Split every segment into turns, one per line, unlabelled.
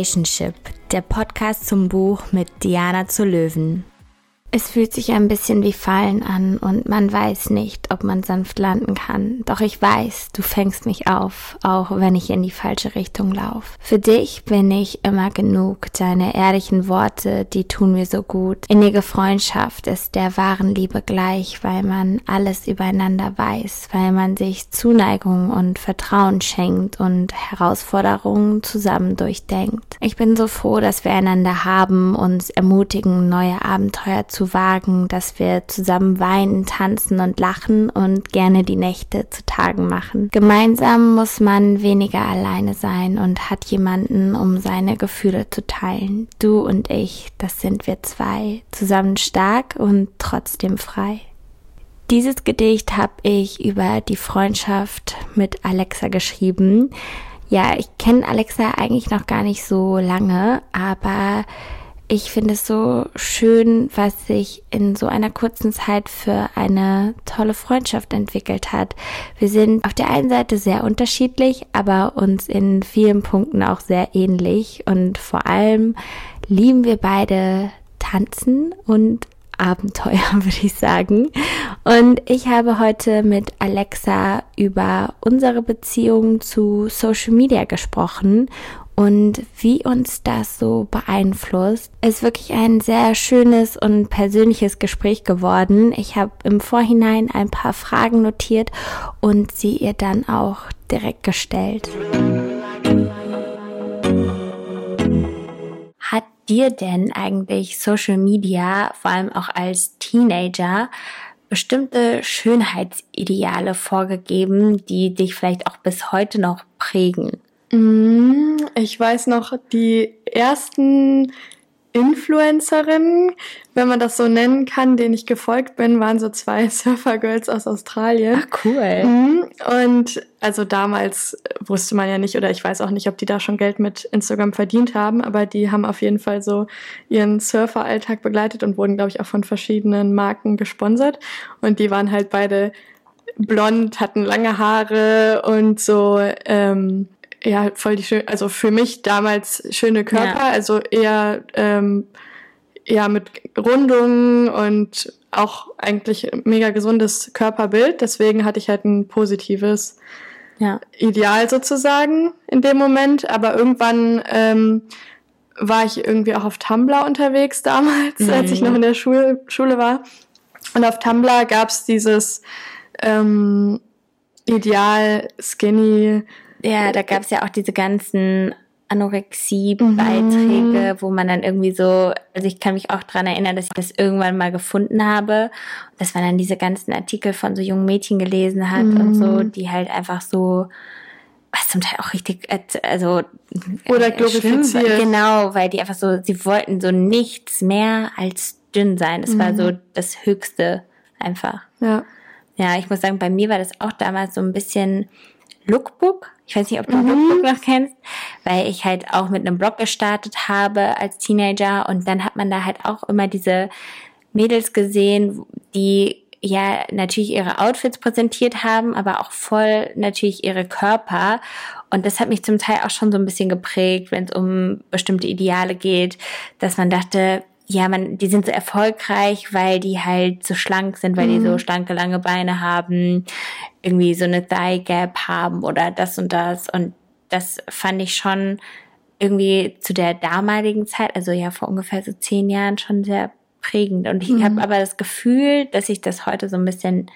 Relationship, der Podcast zum Buch mit Diana zu Löwen. Es fühlt sich ein bisschen wie Fallen an und man weiß nicht, ob man sanft landen kann. Doch ich weiß, du fängst mich auf, auch wenn ich in die falsche Richtung laufe. Für dich bin ich immer genug. Deine ehrlichen Worte, die tun mir so gut. Innige Freundschaft ist der wahren Liebe gleich, weil man alles übereinander weiß, weil man sich Zuneigung und Vertrauen schenkt und Herausforderungen zusammen durchdenkt. Ich bin so froh, dass wir einander haben, uns ermutigen, neue Abenteuer zu zu wagen, dass wir zusammen weinen, tanzen und lachen und gerne die Nächte zu Tagen machen. Gemeinsam muss man weniger alleine sein und hat jemanden, um seine Gefühle zu teilen. Du und ich, das sind wir zwei, zusammen stark und trotzdem frei. Dieses Gedicht habe ich über die Freundschaft mit Alexa geschrieben. Ja, ich kenne Alexa eigentlich noch gar nicht so lange, aber ich finde es so schön, was sich in so einer kurzen Zeit für eine tolle Freundschaft entwickelt hat. Wir sind auf der einen Seite sehr unterschiedlich, aber uns in vielen Punkten auch sehr ähnlich und vor allem lieben wir beide tanzen und Abenteuer, würde ich sagen. Und ich habe heute mit Alexa über unsere Beziehung zu Social Media gesprochen und wie uns das so beeinflusst. Ist wirklich ein sehr schönes und persönliches Gespräch geworden. Ich habe im Vorhinein ein paar Fragen notiert und sie ihr dann auch direkt gestellt. Hat dir denn eigentlich Social Media, vor allem auch als Teenager, bestimmte Schönheitsideale vorgegeben, die dich vielleicht auch bis heute noch prägen?
Mm, ich weiß noch, die ersten Influencerinnen, wenn man das so nennen kann, denen ich gefolgt bin, waren so zwei Surfergirls aus Australien.
Ach, cool.
Mm, und also damals wusste man ja nicht, oder ich weiß auch nicht, ob die da schon Geld mit Instagram verdient haben, aber die haben auf jeden Fall so ihren Surferalltag begleitet und wurden, glaube ich, auch von verschiedenen Marken gesponsert. Und die waren halt beide blond, hatten lange Haare und so ähm, ja, voll die schön, also für mich damals schöne Körper, ja. also eher ähm, ja mit Rundungen und auch eigentlich mega gesundes Körperbild. Deswegen hatte ich halt ein positives ja. Ideal sozusagen in dem Moment. Aber irgendwann ähm, war ich irgendwie auch auf Tumblr unterwegs damals, mhm. als ich noch in der Schule, Schule war. Und auf Tumblr gab's dieses ähm, Ideal Skinny
ja, da gab es ja auch diese ganzen Anorexie-Beiträge, mhm. wo man dann irgendwie so, also ich kann mich auch dran erinnern, dass ich das irgendwann mal gefunden habe. Dass man dann diese ganzen Artikel von so jungen Mädchen gelesen hat mhm. und so, mhm. die halt einfach so, was zum Teil auch richtig, also
oder äh, glorifiziert.
Genau, weil die einfach so, sie wollten so nichts mehr als dünn sein. Das mhm. war so das Höchste einfach.
Ja.
Ja, ich muss sagen, bei mir war das auch damals so ein bisschen Lookbook. Ich weiß nicht, ob du mhm. Lookbook noch kennst, weil ich halt auch mit einem Blog gestartet habe als Teenager und dann hat man da halt auch immer diese Mädels gesehen, die ja natürlich ihre Outfits präsentiert haben, aber auch voll natürlich ihre Körper. Und das hat mich zum Teil auch schon so ein bisschen geprägt, wenn es um bestimmte Ideale geht, dass man dachte, ja, man, die sind so erfolgreich, weil die halt so schlank sind, weil mhm. die so mhm. schlanke, lange Beine haben, irgendwie so eine Thigh Gap haben oder das und das. Und das fand ich schon irgendwie zu der damaligen Zeit, also ja vor ungefähr so zehn Jahren schon sehr prägend. Und ich mhm. habe aber das Gefühl, dass sich das heute so ein bisschen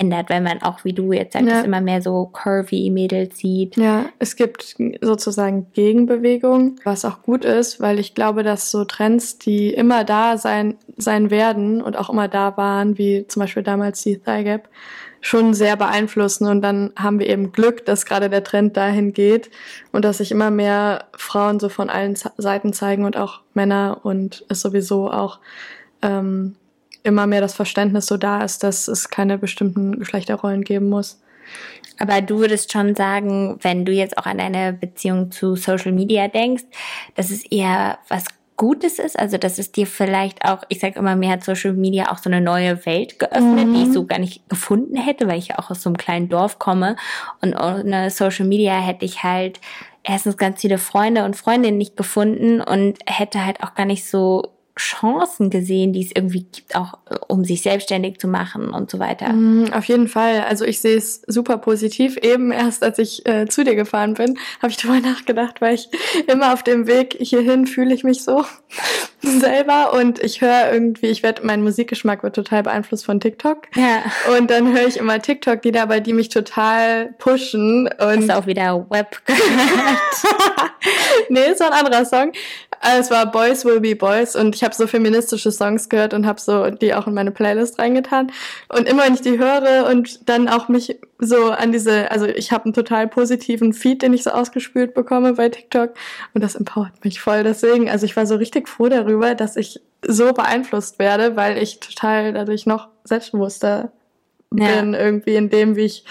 ändert, wenn man auch, wie du jetzt sagst, ja. immer mehr so curvy Mädels sieht.
Ja, es gibt sozusagen Gegenbewegung, was auch gut ist, weil ich glaube, dass so Trends, die immer da sein, sein werden und auch immer da waren, wie zum Beispiel damals die Thigh Gap, schon sehr beeinflussen und dann haben wir eben Glück, dass gerade der Trend dahin geht und dass sich immer mehr Frauen so von allen Seiten zeigen und auch Männer und es sowieso auch ähm, immer mehr das Verständnis so da ist, dass es keine bestimmten Geschlechterrollen geben muss.
Aber du würdest schon sagen, wenn du jetzt auch an deine Beziehung zu Social Media denkst, dass es eher was Gutes ist, also dass es dir vielleicht auch, ich sage immer, mir hat Social Media auch so eine neue Welt geöffnet, mhm. die ich mhm. so gar nicht gefunden hätte, weil ich ja auch aus so einem kleinen Dorf komme und ohne Social Media hätte ich halt erstens ganz viele Freunde und Freundinnen nicht gefunden und hätte halt auch gar nicht so Chancen gesehen, die es irgendwie gibt, auch äh, um sich selbstständig zu machen und so weiter.
Mm, auf jeden Fall. Also ich sehe es super positiv. Eben erst, als ich äh, zu dir gefahren bin, habe ich darüber nachgedacht, weil ich immer auf dem Weg hierhin fühle ich mich so selber und ich höre irgendwie, ich werde, mein Musikgeschmack wird total beeinflusst von TikTok. Ja. Und dann höre ich immer TikTok-Lieder, bei die mich total pushen. Und
Hast du auch wieder Web gehört?
nee, ist ein anderer Song. Also es war Boys Will Be Boys und ich habe so feministische Songs gehört und habe so die auch in meine Playlist reingetan. Und immer wenn ich die höre und dann auch mich so an diese, also ich habe einen total positiven Feed, den ich so ausgespült bekomme bei TikTok und das empowert mich voll. Deswegen, also ich war so richtig froh darüber, dass ich so beeinflusst werde, weil ich total dadurch noch selbstbewusster ja. bin irgendwie in dem, wie ich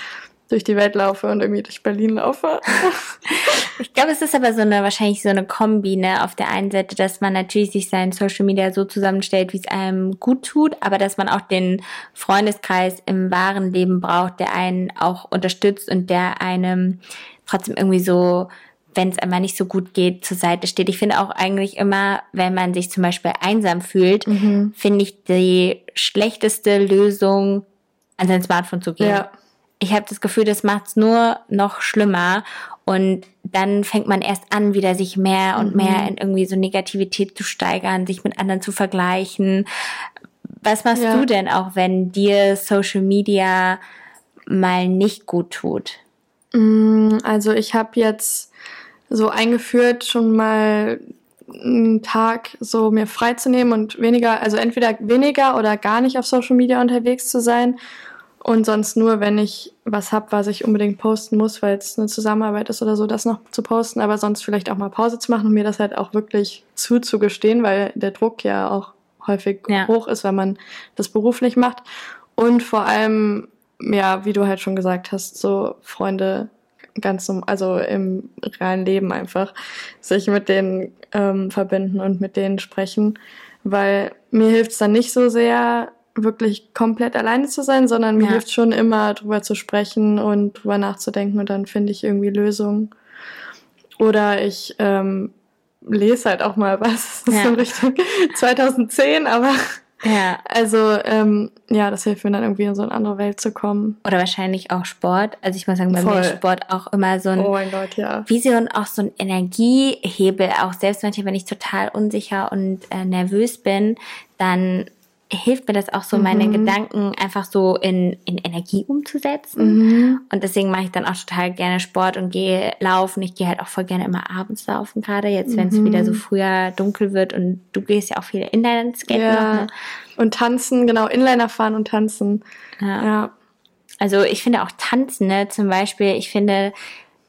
durch die Welt laufe und irgendwie durch Berlin laufe.
ich glaube, es ist aber so eine, wahrscheinlich so eine Kombi, ne? Auf der einen Seite, dass man natürlich sich sein Social Media so zusammenstellt, wie es einem gut tut, aber dass man auch den Freundeskreis im wahren Leben braucht, der einen auch unterstützt und der einem trotzdem irgendwie so wenn es einmal nicht so gut geht, zur Seite steht. Ich finde auch eigentlich immer, wenn man sich zum Beispiel einsam fühlt, mhm. finde ich die schlechteste Lösung, an sein Smartphone zu gehen. Ja ich habe das Gefühl, das macht's nur noch schlimmer. Und dann fängt man erst an, wieder sich mehr und mhm. mehr in irgendwie so Negativität zu steigern, sich mit anderen zu vergleichen. Was machst ja. du denn auch, wenn dir Social Media mal nicht gut tut?
Mm, also ich habe jetzt so eingeführt, schon mal einen Tag so mir freizunehmen und weniger, also entweder weniger oder gar nicht auf Social Media unterwegs zu sein und sonst nur, wenn ich was hab, was ich unbedingt posten muss, weil es eine Zusammenarbeit ist oder so, das noch zu posten, aber sonst vielleicht auch mal Pause zu machen und mir das halt auch wirklich zuzugestehen, weil der Druck ja auch häufig ja. hoch ist, wenn man das beruflich macht. Und vor allem, ja, wie du halt schon gesagt hast, so Freunde ganz, also im realen Leben einfach, sich mit denen ähm, verbinden und mit denen sprechen, weil mir hilft es dann nicht so sehr, wirklich komplett alleine zu sein, sondern mir ja. hilft schon immer, drüber zu sprechen und drüber nachzudenken und dann finde ich irgendwie Lösungen. Oder ich ähm, lese halt auch mal was. Das ja. ist so Richtung 2010, aber ja. Also ähm, ja, das hilft mir dann irgendwie in so eine andere Welt zu kommen.
Oder wahrscheinlich auch Sport. Also ich muss sagen, bei Voll. mir ist Sport auch immer so ein
oh mein Gott, ja.
ein, auch so ein Energiehebel. Auch selbst manchmal, wenn ich total unsicher und äh, nervös bin, dann hilft mir das auch so, meine mhm. Gedanken einfach so in, in Energie umzusetzen. Mhm. Und deswegen mache ich dann auch total gerne Sport und gehe laufen. Ich gehe halt auch voll gerne immer abends laufen, gerade jetzt, wenn es mhm. wieder so früher dunkel wird. Und du gehst ja auch viel Inline-Skaten. Ja. Ne?
Und tanzen, genau, Inliner fahren und tanzen.
Ja. ja. Also ich finde auch tanzen, ne, zum Beispiel, ich finde,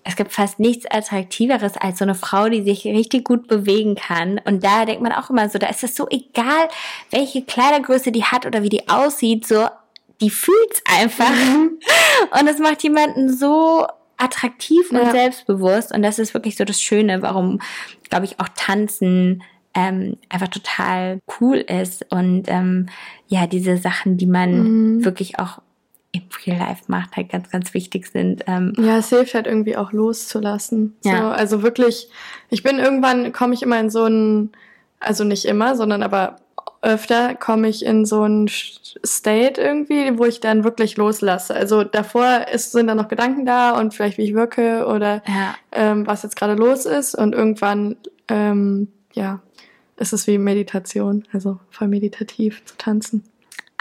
es gibt fast nichts Attraktiveres als so eine Frau, die sich richtig gut bewegen kann. Und da denkt man auch immer so, da ist es so egal, welche Kleidergröße die hat oder wie die aussieht, so, die fühlt's einfach. Mhm. Und es macht jemanden so attraktiv und ja. selbstbewusst. Und das ist wirklich so das Schöne, warum, glaube ich, auch Tanzen ähm, einfach total cool ist. Und ähm, ja, diese Sachen, die man mhm. wirklich auch im Real Life macht, halt ganz, ganz wichtig sind.
Ähm ja, es hilft halt irgendwie auch loszulassen. Ja. So, also wirklich, ich bin irgendwann, komme ich immer in so ein, also nicht immer, sondern aber öfter komme ich in so ein State irgendwie, wo ich dann wirklich loslasse. Also davor ist, sind dann noch Gedanken da und vielleicht wie ich wirke oder ja. ähm, was jetzt gerade los ist und irgendwann, ähm, ja, ist es wie Meditation, also voll meditativ zu tanzen.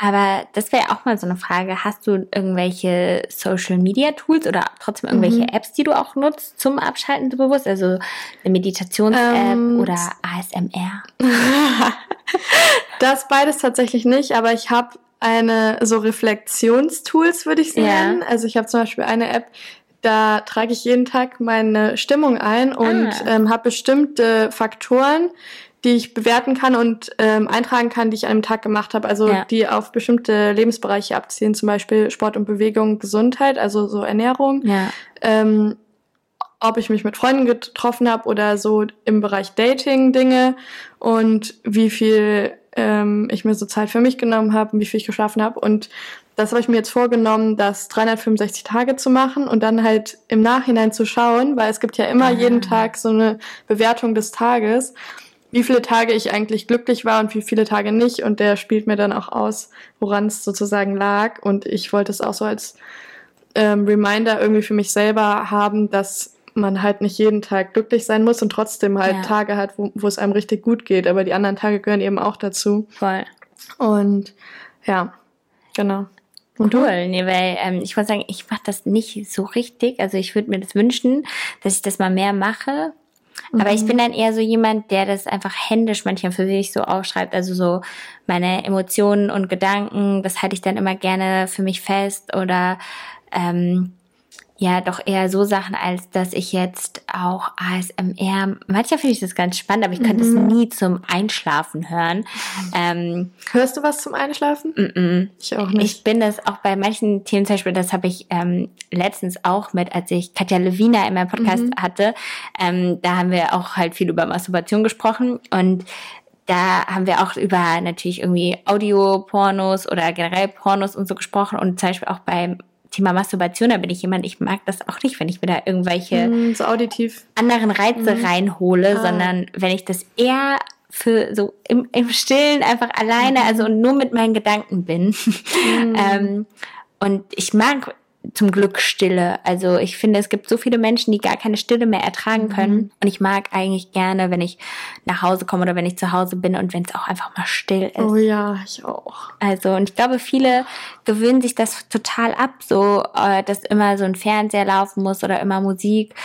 Aber das wäre auch mal so eine Frage. Hast du irgendwelche Social Media Tools oder trotzdem irgendwelche mhm. Apps, die du auch nutzt zum Abschalten bewusst? Also eine Meditations-App ähm, oder ASMR?
das beides tatsächlich nicht, aber ich habe eine so Reflexionstools, würde ich sagen. Ja. Also ich habe zum Beispiel eine App, da trage ich jeden Tag meine Stimmung ein und ah. ähm, habe bestimmte Faktoren, die ich bewerten kann und ähm, eintragen kann, die ich an einem Tag gemacht habe. Also ja. die auf bestimmte Lebensbereiche abziehen, zum Beispiel Sport und Bewegung, Gesundheit, also so Ernährung. Ja. Ähm, ob ich mich mit Freunden getroffen habe oder so im Bereich Dating Dinge und wie viel ähm, ich mir so Zeit für mich genommen habe und wie viel ich geschlafen habe. Und das habe ich mir jetzt vorgenommen, das 365 Tage zu machen und dann halt im Nachhinein zu schauen, weil es gibt ja immer ah. jeden Tag so eine Bewertung des Tages, wie viele Tage ich eigentlich glücklich war und wie viele Tage nicht. Und der spielt mir dann auch aus, woran es sozusagen lag. Und ich wollte es auch so als ähm, Reminder irgendwie für mich selber haben, dass man halt nicht jeden Tag glücklich sein muss und trotzdem halt ja. Tage hat, wo, wo es einem richtig gut geht. Aber die anderen Tage gehören eben auch dazu.
Voll.
Und ja, genau.
Und cool, du? nee, weil ähm, ich wollte sagen, ich mache das nicht so richtig. Also ich würde mir das wünschen, dass ich das mal mehr mache. Mhm. Aber ich mhm. bin dann eher so jemand, der das einfach händisch manchmal für sich so aufschreibt. Also so meine Emotionen und Gedanken, das halte ich dann immer gerne für mich fest oder ähm, ja doch eher so Sachen, als dass ich jetzt auch ASMR, manchmal finde ich das ganz spannend, aber ich könnte es mhm. nie zum Einschlafen hören.
Ähm, Hörst du was zum Einschlafen?
Mm -mm. Ich auch nicht. Ich bin das auch bei manchen Themen, zum Beispiel, das habe ich ähm, letztens auch mit, als ich Katja Levina in meinem Podcast mhm. hatte, ähm, da haben wir auch halt viel über Masturbation gesprochen und da haben wir auch über natürlich irgendwie Audio-Pornos oder generell Pornos und so gesprochen und zum Beispiel auch beim Thema Masturbation, da bin ich jemand, ich mag das auch nicht, wenn ich mir da irgendwelche
mm, so
anderen Reize mm. reinhole, ah. sondern wenn ich das eher für so im, im Stillen einfach alleine, also und nur mit meinen Gedanken bin. Mm. ähm, und ich mag zum Glück Stille. Also ich finde, es gibt so viele Menschen, die gar keine Stille mehr ertragen mhm. können. Mhm. Und ich mag eigentlich gerne, wenn ich nach Hause komme oder wenn ich zu Hause bin und wenn es auch einfach mal still ist.
Oh ja, ich auch.
Also und ich glaube, viele gewöhnen sich das total ab, so äh, dass immer so ein Fernseher laufen muss oder immer Musik.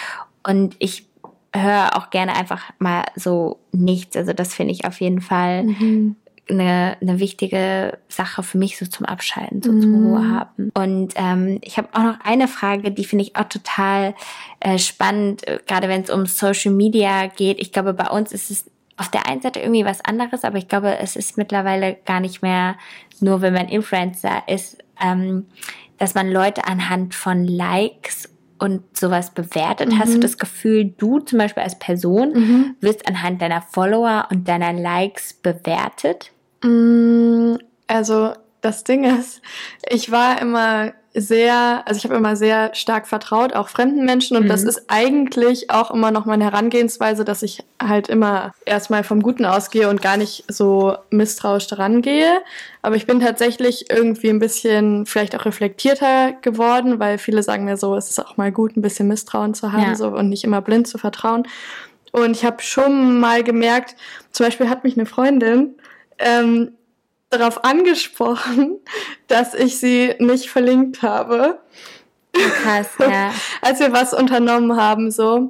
Und ich höre auch gerne einfach mal so nichts. Also das finde ich auf jeden Fall. Mhm eine, eine wichtige Sache für mich so zum Abschalten, so mm. zur Ruhe haben. Und ähm, ich habe auch noch eine Frage, die finde ich auch total äh, spannend, äh, gerade wenn es um Social Media geht. Ich glaube, bei uns ist es auf der einen Seite irgendwie was anderes, aber ich glaube, es ist mittlerweile gar nicht mehr nur, wenn man Influencer ist, ähm, dass man Leute anhand von Likes und sowas bewertet? Mhm. Hast du mhm. das Gefühl, du zum Beispiel als Person mhm. wirst anhand deiner Follower und deiner Likes bewertet?
Mm, also das Ding ist, ich war immer sehr, also ich habe immer sehr stark vertraut, auch fremden Menschen. Und mhm. das ist eigentlich auch immer noch meine Herangehensweise, dass ich halt immer erstmal vom Guten ausgehe und gar nicht so misstrauisch daran gehe. Aber ich bin tatsächlich irgendwie ein bisschen vielleicht auch reflektierter geworden, weil viele sagen mir so, es ist auch mal gut, ein bisschen Misstrauen zu haben ja. so, und nicht immer blind zu vertrauen. Und ich habe schon mal gemerkt, zum Beispiel hat mich eine Freundin ähm, darauf angesprochen, dass ich sie nicht verlinkt habe.
Krass, ja.
Als wir was unternommen haben, so.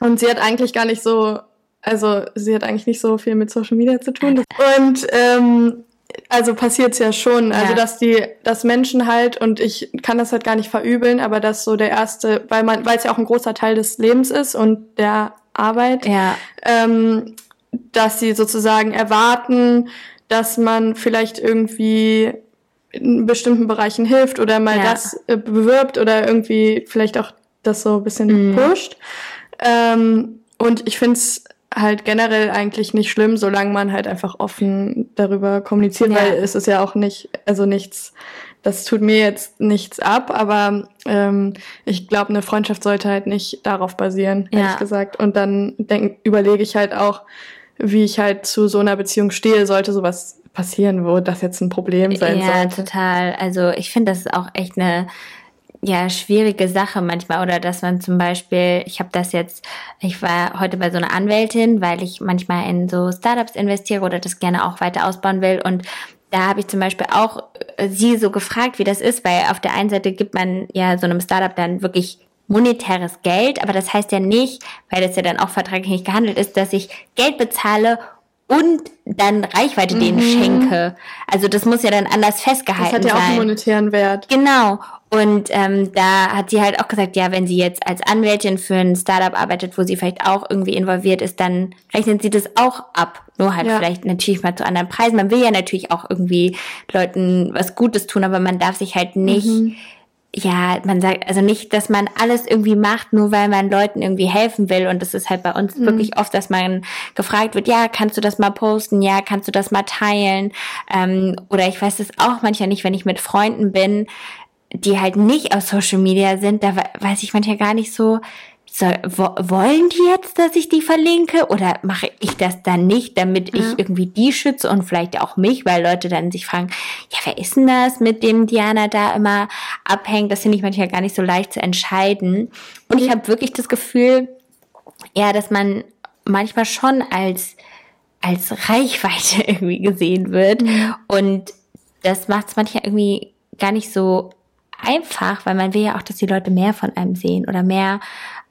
Und sie hat eigentlich gar nicht so, also sie hat eigentlich nicht so viel mit Social Media zu tun. Und ähm, also passiert's ja schon, also ja. dass die, dass Menschen halt und ich kann das halt gar nicht verübeln, aber dass so der erste, weil man, weil es ja auch ein großer Teil des Lebens ist und der Arbeit,
ja.
ähm, dass sie sozusagen erwarten, dass man vielleicht irgendwie in bestimmten Bereichen hilft oder mal ja. das äh, bewirbt oder irgendwie vielleicht auch das so ein bisschen mhm. pusht. Ähm, und ich finde es halt generell eigentlich nicht schlimm, solange man halt einfach offen darüber kommuniziert, ja. weil es ist ja auch nicht, also nichts, das tut mir jetzt nichts ab, aber ähm, ich glaube, eine Freundschaft sollte halt nicht darauf basieren, ja. ehrlich gesagt. Und dann denk, überlege ich halt auch, wie ich halt zu so einer Beziehung stehe, sollte sowas passieren, wo das jetzt ein Problem sein
ja,
sollte.
Ja, total. Also ich finde, das ist auch echt eine ja schwierige Sache manchmal oder dass man zum Beispiel, ich habe das jetzt, ich war heute bei so einer Anwältin, weil ich manchmal in so Startups investiere oder das gerne auch weiter ausbauen will und da habe ich zum Beispiel auch äh, sie so gefragt, wie das ist, weil auf der einen Seite gibt man ja so einem Startup dann wirklich monetäres Geld, aber das heißt ja nicht, weil das ja dann auch vertraglich nicht gehandelt ist, dass ich Geld bezahle und dann Reichweite mhm. denen schenke. Also das muss ja dann anders festgehalten sein. Das hat ja sein. auch
einen monetären Wert.
Genau. Und ähm, da hat sie halt auch gesagt, ja, wenn sie jetzt als Anwältin für ein Startup arbeitet, wo sie vielleicht auch irgendwie involviert ist, dann rechnet sie das auch ab. Nur halt ja. vielleicht natürlich mal zu anderen Preisen. Man will ja natürlich auch irgendwie Leuten was Gutes tun, aber man darf sich halt nicht mhm ja, man sagt, also nicht, dass man alles irgendwie macht, nur weil man Leuten irgendwie helfen will. Und das ist halt bei uns mhm. wirklich oft, dass man gefragt wird, ja, kannst du das mal posten? Ja, kannst du das mal teilen? Ähm, oder ich weiß es auch manchmal nicht, wenn ich mit Freunden bin, die halt nicht aus Social Media sind, da weiß ich manchmal gar nicht so, soll, wo, wollen die jetzt, dass ich die verlinke oder mache ich das dann nicht, damit ich irgendwie die schütze und vielleicht auch mich, weil Leute dann sich fragen, ja, wer ist denn das, mit dem Diana da immer abhängt? Das finde ich manchmal gar nicht so leicht zu entscheiden. Und ich habe wirklich das Gefühl, ja, dass man manchmal schon als als Reichweite irgendwie gesehen wird mhm. und das macht es manchmal irgendwie gar nicht so einfach, weil man will ja auch, dass die Leute mehr von einem sehen oder mehr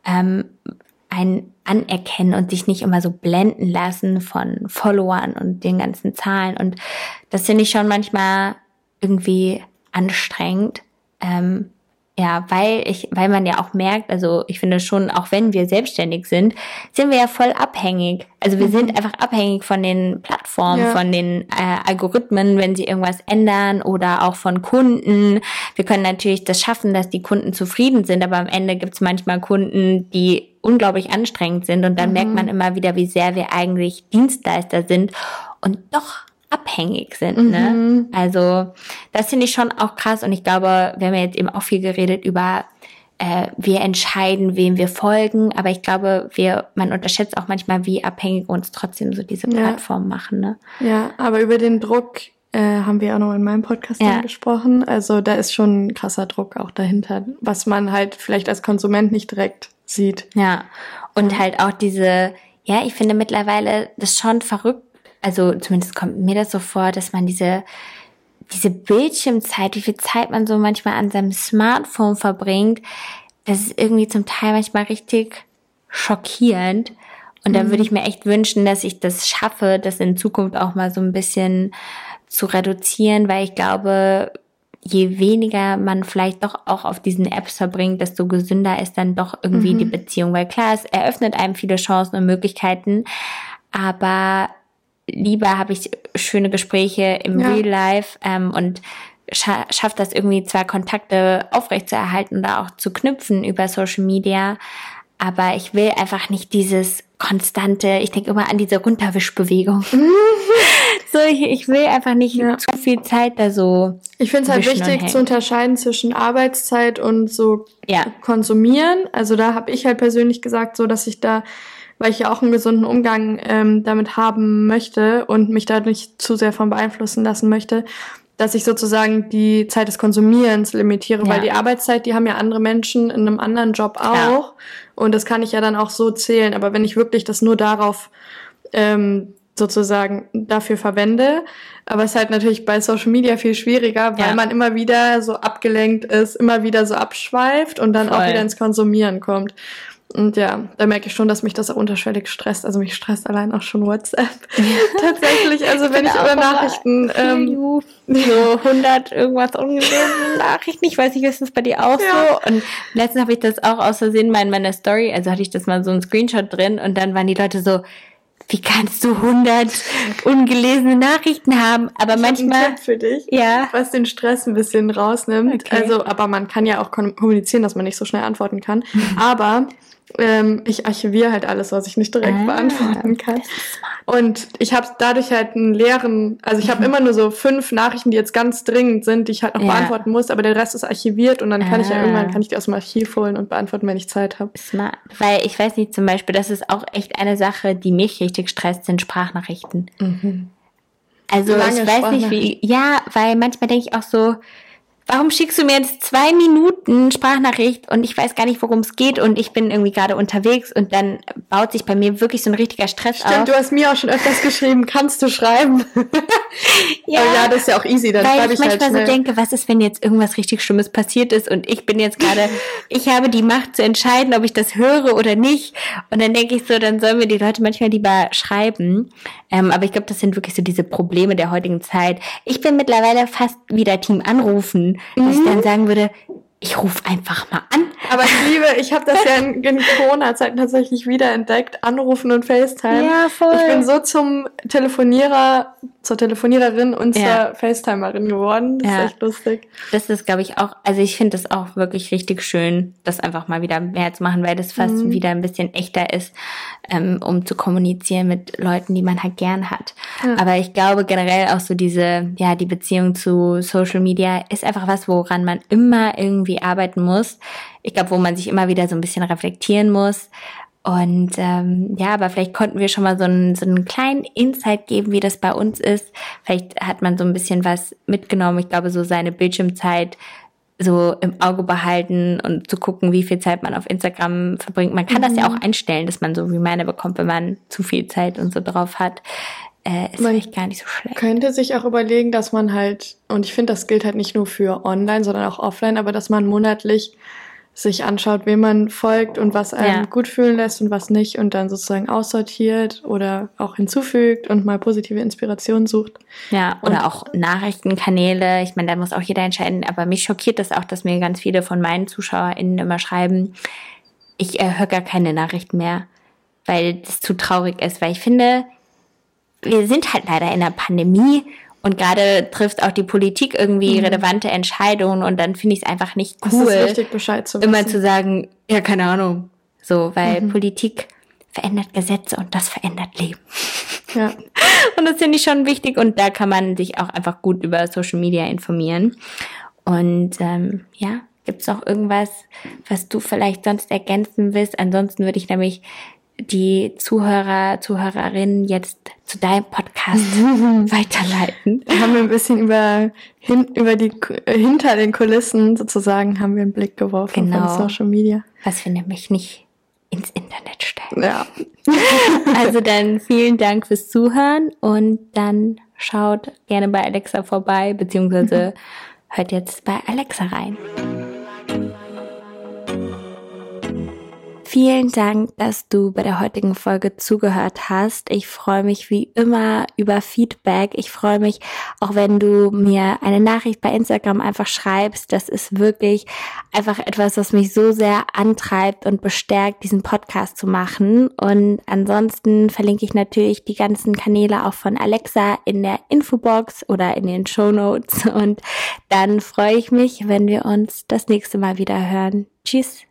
ähm, ein anerkennen und sich nicht immer so blenden lassen von Followern und den ganzen Zahlen. Und das finde ich schon manchmal irgendwie anstrengend. Ähm, ja, weil ich, weil man ja auch merkt, also ich finde schon, auch wenn wir selbstständig sind, sind wir ja voll abhängig. Also wir mhm. sind einfach abhängig von den Plattformen, ja. von den äh, Algorithmen, wenn sie irgendwas ändern oder auch von Kunden. Wir können natürlich das schaffen, dass die Kunden zufrieden sind, aber am Ende gibt es manchmal Kunden, die unglaublich anstrengend sind und dann mhm. merkt man immer wieder, wie sehr wir eigentlich Dienstleister sind und doch abhängig sind. Ne? Mhm. Ne? Also das finde ich schon auch krass und ich glaube, wir haben ja jetzt eben auch viel geredet über äh, wir entscheiden, wem wir folgen, aber ich glaube, wir, man unterschätzt auch manchmal, wie abhängig uns trotzdem so diese Plattformen ja. machen. Ne?
Ja, aber über den Druck äh, haben wir auch noch in meinem Podcast ja. gesprochen. Also da ist schon ein krasser Druck auch dahinter, was man halt vielleicht als Konsument nicht direkt sieht.
Ja, und halt auch diese, ja, ich finde mittlerweile das schon verrückt, also zumindest kommt mir das so vor, dass man diese, diese Bildschirmzeit, wie viel Zeit man so manchmal an seinem Smartphone verbringt, das ist irgendwie zum Teil manchmal richtig schockierend. Und da mhm. würde ich mir echt wünschen, dass ich das schaffe, das in Zukunft auch mal so ein bisschen zu reduzieren, weil ich glaube, je weniger man vielleicht doch auch auf diesen Apps verbringt, desto gesünder ist dann doch irgendwie mhm. die Beziehung. Weil klar, es eröffnet einem viele Chancen und Möglichkeiten, aber lieber habe ich schöne Gespräche im ja. Real Life ähm, und scha schafft das irgendwie zwar Kontakte aufrechtzuerhalten oder auch zu knüpfen über Social Media, aber ich will einfach nicht dieses konstante, ich denke immer an diese Runterwischbewegung. so, ich, ich will einfach nicht ja. zu viel Zeit da so.
Ich finde es halt wichtig zu unterscheiden zwischen Arbeitszeit und so ja. konsumieren. Also da habe ich halt persönlich gesagt, so dass ich da weil ich ja auch einen gesunden Umgang ähm, damit haben möchte und mich da nicht zu sehr von beeinflussen lassen möchte, dass ich sozusagen die Zeit des Konsumierens limitiere, ja. weil die Arbeitszeit, die haben ja andere Menschen in einem anderen Job auch ja. und das kann ich ja dann auch so zählen. Aber wenn ich wirklich das nur darauf ähm, sozusagen dafür verwende. Aber es ist halt natürlich bei Social Media viel schwieriger, weil ja. man immer wieder so abgelenkt ist, immer wieder so abschweift und dann Voll. auch wieder ins Konsumieren kommt. Und ja, da merke ich schon, dass mich das auch unterschwellig stresst. Also mich stresst allein auch schon WhatsApp. Tatsächlich, also wenn ich über Nachrichten ähm,
so 100 irgendwas ungelesene Nachrichten, ich weiß nicht, ist das bei dir auch ja. so? Und letztens habe ich das auch aus Versehen mal in meiner Story, also hatte ich das mal so ein Screenshot drin und dann waren die Leute so, wie kannst du 100 ungelesene Nachrichten haben? Aber ich manchmal. Hab
einen Tipp für dich, ja. was den Stress ein bisschen rausnimmt. Okay. Also, aber man kann ja auch kommunizieren, dass man nicht so schnell antworten kann. aber ähm, ich archiviere halt alles, was ich nicht direkt ah, beantworten kann. Und ich habe dadurch halt einen leeren, also ich habe immer nur so fünf Nachrichten, die jetzt ganz dringend sind, die ich halt noch ja. beantworten muss, aber der Rest ist archiviert und dann kann ah. ich ja ah. irgendwann kann ich die aus dem Archiv holen und beantworten, wenn ich Zeit habe.
Smart. Weil ich weiß nicht, zum Beispiel, das ist auch echt eine Sache, die mich richtig stresst, sind Sprachnachrichten. Mhm. Also Lange ich weiß nicht wie. Ja, weil manchmal denke ich auch so, warum schickst du mir jetzt zwei Minuten Sprachnachricht und ich weiß gar nicht, worum es geht und ich bin irgendwie gerade unterwegs und dann baut sich bei mir wirklich so ein richtiger Stress
Stimmt, auf. Stimmt, du hast mir auch schon öfters geschrieben, kannst du schreiben? ja, Aber ja, das ist ja auch easy, dann
schreibe ich, ich halt manchmal so denke, was ist, wenn jetzt irgendwas richtig Schlimmes passiert ist und ich bin jetzt gerade, ich habe die Macht zu entscheiden, ob ich das höre oder nicht und dann denke ich so, dann sollen wir die Leute manchmal lieber schreiben. Ähm, aber ich glaube, das sind wirklich so diese Probleme der heutigen Zeit. Ich bin mittlerweile fast wieder Team anrufen dass mhm. ich dann sagen würde, ich rufe einfach mal an.
Aber ich liebe, ich habe das ja in, in Corona-Zeiten tatsächlich wieder entdeckt, Anrufen und FaceTime. Ja, voll. Ich bin so zum Telefonierer zur Telefoniererin und ja. zur FaceTimerin geworden. Das ja. ist echt lustig.
Das ist, glaube ich, auch, also ich finde das auch wirklich richtig schön, das einfach mal wieder mehr zu machen, weil das fast mhm. wieder ein bisschen echter ist, ähm, um zu kommunizieren mit Leuten, die man halt gern hat. Ja. Aber ich glaube generell auch so diese, ja, die Beziehung zu Social Media ist einfach was, woran man immer irgendwie arbeiten muss. Ich glaube, wo man sich immer wieder so ein bisschen reflektieren muss. Und ähm, ja, aber vielleicht konnten wir schon mal so einen, so einen kleinen Insight geben, wie das bei uns ist. Vielleicht hat man so ein bisschen was mitgenommen. Ich glaube, so seine Bildschirmzeit so im Auge behalten und zu gucken, wie viel Zeit man auf Instagram verbringt. Man kann mhm. das ja mhm. auch einstellen, dass man so Reminder bekommt, wenn man zu viel Zeit und so drauf hat. Äh, ist man vielleicht gar nicht so schlecht.
Könnte sich auch überlegen, dass man halt, und ich finde, das gilt halt nicht nur für online, sondern auch offline, aber dass man monatlich sich anschaut, wem man folgt und was einem ja. gut fühlen lässt und was nicht und dann sozusagen aussortiert oder auch hinzufügt und mal positive Inspiration sucht.
Ja, oder und auch Nachrichtenkanäle. Ich meine, da muss auch jeder entscheiden, aber mich schockiert das auch, dass mir ganz viele von meinen ZuschauerInnen immer schreiben, ich äh, höre gar keine Nachrichten mehr, weil das zu traurig ist, weil ich finde, wir sind halt leider in der Pandemie und gerade trifft auch die Politik irgendwie mhm. relevante Entscheidungen und dann finde ich es einfach nicht cool,
zu
immer zu sagen, ja, keine Ahnung. So, weil mhm. Politik verändert Gesetze und das verändert Leben. Ja. Und das finde ich schon wichtig und da kann man sich auch einfach gut über Social Media informieren. Und ähm, ja, gibt es auch irgendwas, was du vielleicht sonst ergänzen willst? Ansonsten würde ich nämlich die Zuhörer, Zuhörerinnen jetzt zu deinem Podcast weiterleiten.
Haben wir ein bisschen über, hin, über die, hinter den Kulissen sozusagen haben wir einen Blick geworfen genau. von Social Media.
Was wir nämlich nicht ins Internet stellen.
Ja.
also dann vielen Dank fürs Zuhören und dann schaut gerne bei Alexa vorbei, beziehungsweise hört jetzt bei Alexa rein. Vielen Dank, dass du bei der heutigen Folge zugehört hast. Ich freue mich wie immer über Feedback. Ich freue mich auch, wenn du mir eine Nachricht bei Instagram einfach schreibst. Das ist wirklich einfach etwas, was mich so sehr antreibt und bestärkt, diesen Podcast zu machen. Und ansonsten verlinke ich natürlich die ganzen Kanäle auch von Alexa in der Infobox oder in den Show Notes. Und dann freue ich mich, wenn wir uns das nächste Mal wieder hören. Tschüss.